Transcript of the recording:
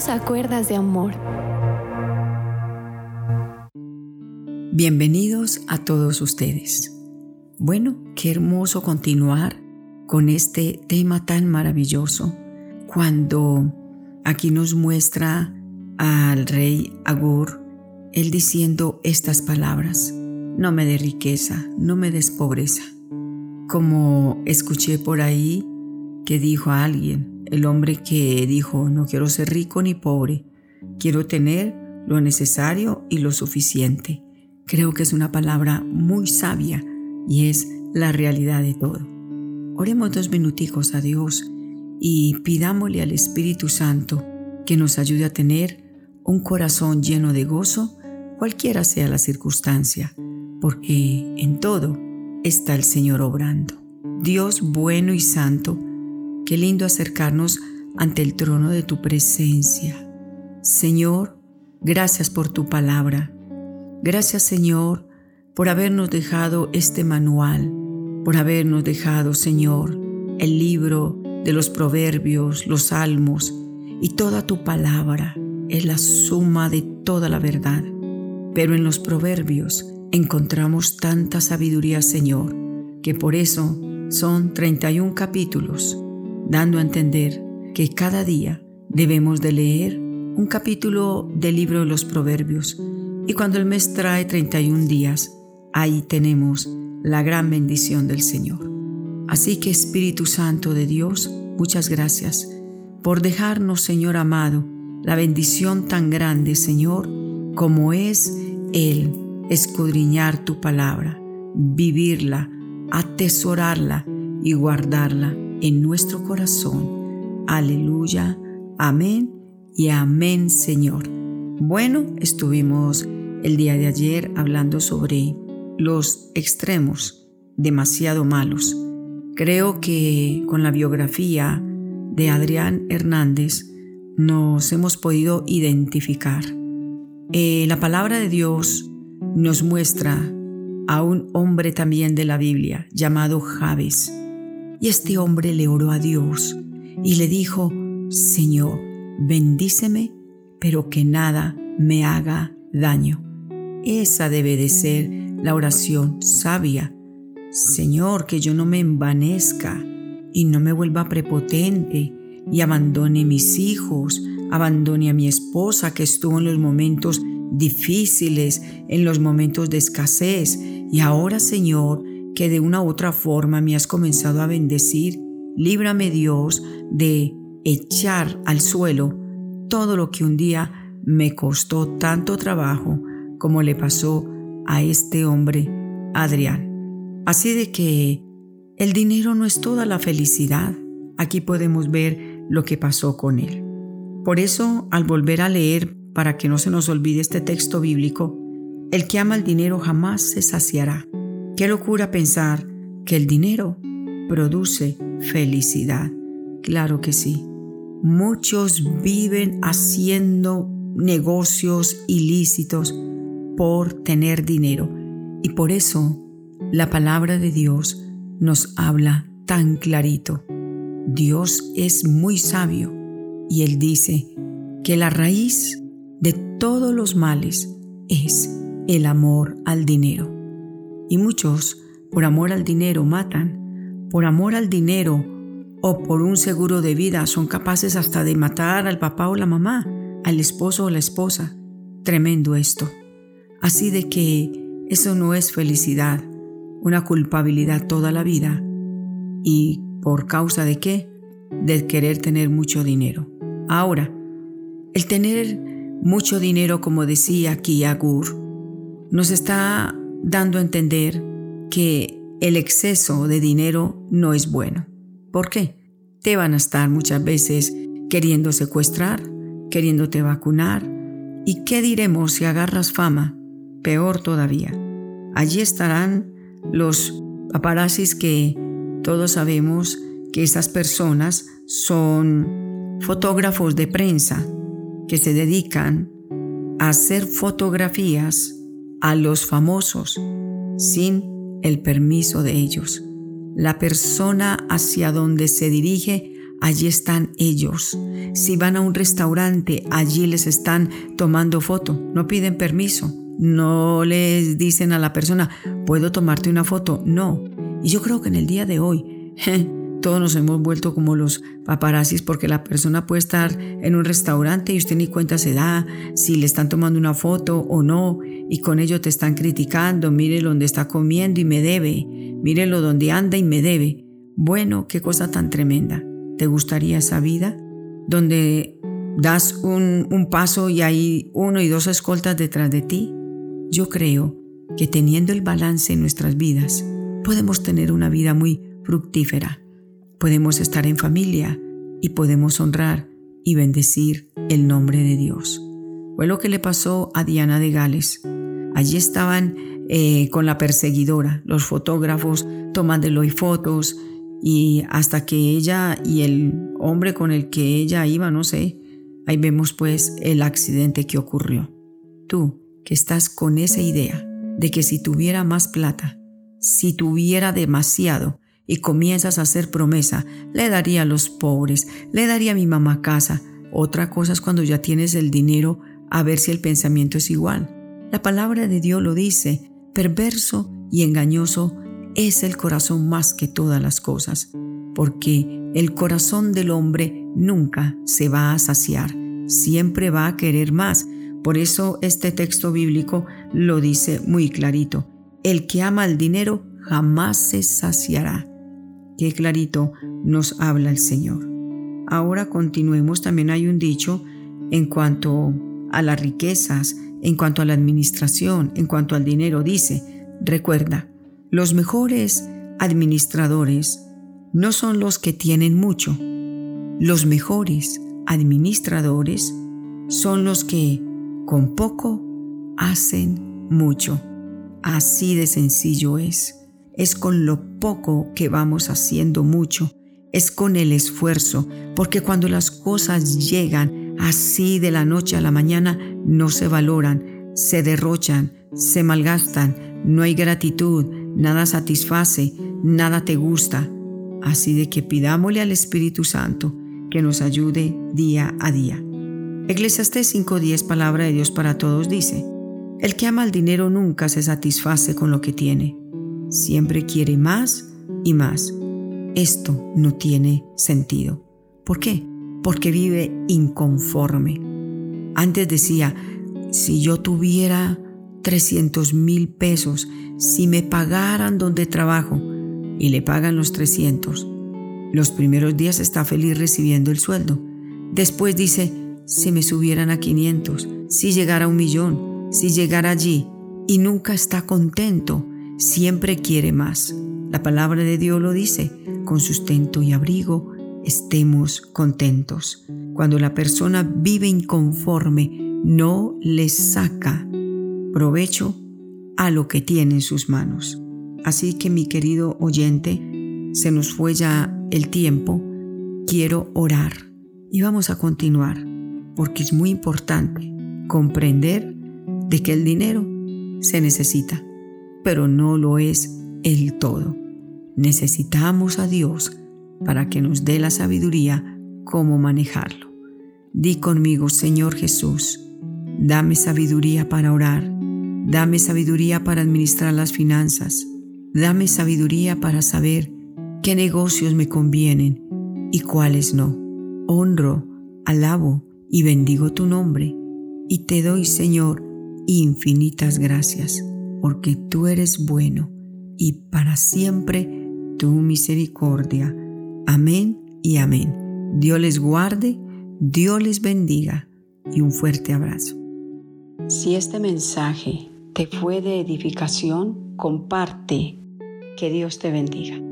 Dios a cuerdas de amor. Bienvenidos a todos ustedes. Bueno, qué hermoso continuar con este tema tan maravilloso cuando aquí nos muestra al rey Agur, él diciendo estas palabras, no me dé riqueza, no me des pobreza. Como escuché por ahí que dijo a alguien, el hombre que dijo, no quiero ser rico ni pobre, quiero tener lo necesario y lo suficiente. Creo que es una palabra muy sabia y es la realidad de todo. Oremos dos minuticos a Dios y pidámosle al Espíritu Santo que nos ayude a tener un corazón lleno de gozo, cualquiera sea la circunstancia, porque en todo está el Señor obrando. Dios bueno y santo, qué lindo acercarnos ante el trono de tu presencia. Señor, gracias por tu palabra. Gracias Señor por habernos dejado este manual, por habernos dejado Señor el libro de los proverbios, los salmos y toda tu palabra es la suma de toda la verdad. Pero en los proverbios encontramos tanta sabiduría, Señor, que por eso son 31 capítulos, dando a entender que cada día debemos de leer un capítulo del libro de los proverbios. Y cuando el mes trae 31 días, ahí tenemos la gran bendición del Señor. Así que Espíritu Santo de Dios, muchas gracias por dejarnos, Señor amado, la bendición tan grande, Señor, como es el escudriñar tu palabra, vivirla, atesorarla y guardarla en nuestro corazón. Aleluya, amén y amén, Señor. Bueno, estuvimos el día de ayer hablando sobre los extremos demasiado malos. Creo que con la biografía de Adrián Hernández nos hemos podido identificar. Eh, la palabra de Dios nos muestra a un hombre también de la Biblia llamado Javes. Y este hombre le oró a Dios y le dijo, Señor, bendíceme, pero que nada me haga daño. Esa debe de ser la oración sabia. Señor, que yo no me envanezca y no me vuelva prepotente y abandone mis hijos, abandone a mi esposa que estuvo en los momentos difíciles, en los momentos de escasez y ahora Señor, que de una u otra forma me has comenzado a bendecir, líbrame Dios de echar al suelo todo lo que un día me costó tanto trabajo como le pasó a este hombre, Adrián. Así de que el dinero no es toda la felicidad. Aquí podemos ver lo que pasó con él. Por eso, al volver a leer, para que no se nos olvide este texto bíblico, el que ama el dinero jamás se saciará. Qué locura pensar que el dinero produce felicidad. Claro que sí. Muchos viven haciendo negocios ilícitos por tener dinero. Y por eso la palabra de Dios nos habla tan clarito. Dios es muy sabio y Él dice que la raíz de todos los males es el amor al dinero. Y muchos, por amor al dinero, matan. Por amor al dinero o por un seguro de vida son capaces hasta de matar al papá o la mamá, al esposo o la esposa. Tremendo esto. Así de que eso no es felicidad, una culpabilidad toda la vida. ¿Y por causa de qué? De querer tener mucho dinero. Ahora, el tener mucho dinero, como decía aquí Agur, nos está dando a entender que el exceso de dinero no es bueno. ¿Por qué? Te van a estar muchas veces queriendo secuestrar, queriéndote vacunar. ¿Y qué diremos si agarras fama? peor todavía. Allí estarán los paparazzis que todos sabemos que esas personas son fotógrafos de prensa que se dedican a hacer fotografías a los famosos sin el permiso de ellos. La persona hacia donde se dirige allí están ellos. Si van a un restaurante, allí les están tomando foto, no piden permiso, no les dicen a la persona, ¿puedo tomarte una foto? No. Y yo creo que en el día de hoy, todos nos hemos vuelto como los paparazzis porque la persona puede estar en un restaurante y usted ni cuenta se da si le están tomando una foto o no y con ello te están criticando, mire donde está comiendo y me debe, mírelo donde anda y me debe. Bueno, qué cosa tan tremenda. ¿Te gustaría esa vida? Donde das un, un paso y hay uno y dos escoltas detrás de ti. Yo creo que teniendo el balance en nuestras vidas, podemos tener una vida muy fructífera. Podemos estar en familia y podemos honrar y bendecir el nombre de Dios. Fue lo que le pasó a Diana de Gales. Allí estaban eh, con la perseguidora, los fotógrafos tomándole fotos, y hasta que ella y el hombre con el que ella iba, no sé, ahí vemos pues el accidente que ocurrió. Tú que estás con esa idea de que si tuviera más plata, si tuviera demasiado y comienzas a hacer promesa, le daría a los pobres, le daría a mi mamá casa. Otra cosa es cuando ya tienes el dinero a ver si el pensamiento es igual. La palabra de Dios lo dice, perverso y engañoso es el corazón más que todas las cosas, porque el corazón del hombre nunca se va a saciar, siempre va a querer más. Por eso este texto bíblico lo dice muy clarito. El que ama el dinero jamás se saciará. Qué clarito nos habla el Señor. Ahora continuemos, también hay un dicho en cuanto a las riquezas, en cuanto a la administración, en cuanto al dinero. Dice, recuerda, los mejores administradores no son los que tienen mucho. Los mejores administradores son los que con poco hacen mucho. Así de sencillo es. Es con lo poco que vamos haciendo mucho. Es con el esfuerzo, porque cuando las cosas llegan así de la noche a la mañana, no se valoran, se derrochan, se malgastan, no hay gratitud, nada satisface, nada te gusta. Así de que pidámosle al Espíritu Santo que nos ayude día a día. Eclesiastés 5:10, palabra de Dios para todos, dice, El que ama el dinero nunca se satisface con lo que tiene, siempre quiere más y más. Esto no tiene sentido. ¿Por qué? Porque vive inconforme. Antes decía, si yo tuviera 300 mil pesos si me pagaran donde trabajo y le pagan los 300. Los primeros días está feliz recibiendo el sueldo. Después dice, si me subieran a 500, si llegara a un millón, si llegara allí, y nunca está contento, siempre quiere más. La palabra de Dios lo dice, con sustento y abrigo estemos contentos. Cuando la persona vive inconforme, no le saca provecho a lo que tiene en sus manos. Así que mi querido oyente, se nos fue ya el tiempo, quiero orar y vamos a continuar porque es muy importante comprender de que el dinero se necesita, pero no lo es el todo. Necesitamos a Dios para que nos dé la sabiduría cómo manejarlo. Di conmigo, Señor Jesús, dame sabiduría para orar Dame sabiduría para administrar las finanzas. Dame sabiduría para saber qué negocios me convienen y cuáles no. Honro, alabo y bendigo tu nombre. Y te doy, Señor, infinitas gracias, porque tú eres bueno y para siempre tu misericordia. Amén y amén. Dios les guarde, Dios les bendiga y un fuerte abrazo. Si este mensaje te fue de edificación, comparte. Que Dios te bendiga.